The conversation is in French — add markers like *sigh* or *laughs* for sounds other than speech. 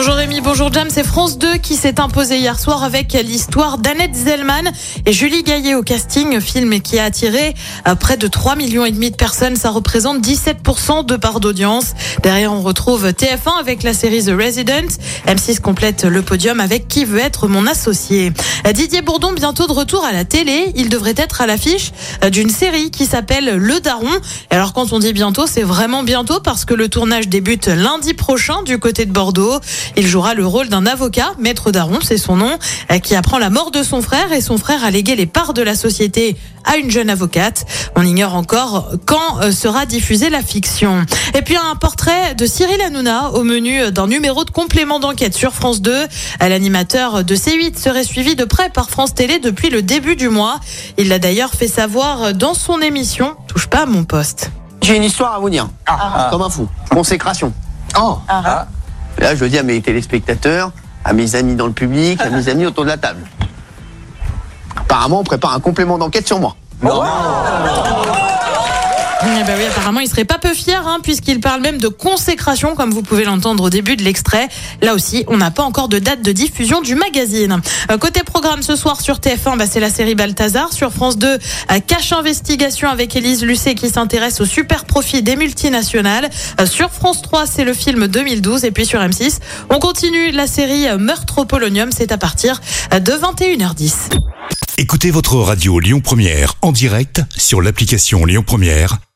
Bonjour Rémi, bonjour Jam, c'est France 2 qui s'est imposé hier soir avec l'histoire d'Annette Zellman et Julie Gaillet au casting, film qui a attiré euh, près de 3 millions et demi de personnes, ça représente 17% de part d'audience. Derrière, on retrouve TF1 avec la série The Resident, M6 complète le podium avec Qui veut être mon associé. Euh, Didier Bourdon bientôt de retour à la télé, il devrait être à l'affiche euh, d'une série qui s'appelle Le Daron. Et alors quand on dit bientôt, c'est vraiment bientôt parce que le tournage débute lundi prochain du côté de Bordeaux. Il jouera le rôle d'un avocat, Maître Daron, c'est son nom, euh, qui apprend la mort de son frère et son frère a légué les parts de la société à une jeune avocate. On ignore encore quand euh, sera diffusée la fiction. Et puis un portrait de Cyril Hanouna au menu d'un numéro de complément d'enquête sur France 2. L'animateur de C8 serait suivi de près par France Télé depuis le début du mois. Il l'a d'ailleurs fait savoir dans son émission Touche pas à mon poste. J'ai une histoire à vous dire. Comme un fou. Consécration. Oh. Là, je le dis à mes téléspectateurs, à mes amis dans le public, à mes *laughs* amis autour de la table. Apparemment, on prépare un complément d'enquête sur moi. Eh ben oui, apparemment, il serait pas peu fier, hein, puisqu'il parle même de consécration, comme vous pouvez l'entendre au début de l'extrait. Là aussi, on n'a pas encore de date de diffusion du magazine. Euh, côté programme ce soir sur TF1, bah, c'est la série Balthazar. Sur France 2, euh, Cache Investigation avec Élise Lucet qui s'intéresse au super profit des multinationales. Euh, sur France 3, c'est le film 2012. Et puis sur M6, on continue la série Meurtre au Polonium. C'est à partir de 21h10. Écoutez votre radio Lyon Première en direct sur l'application Lyon Première,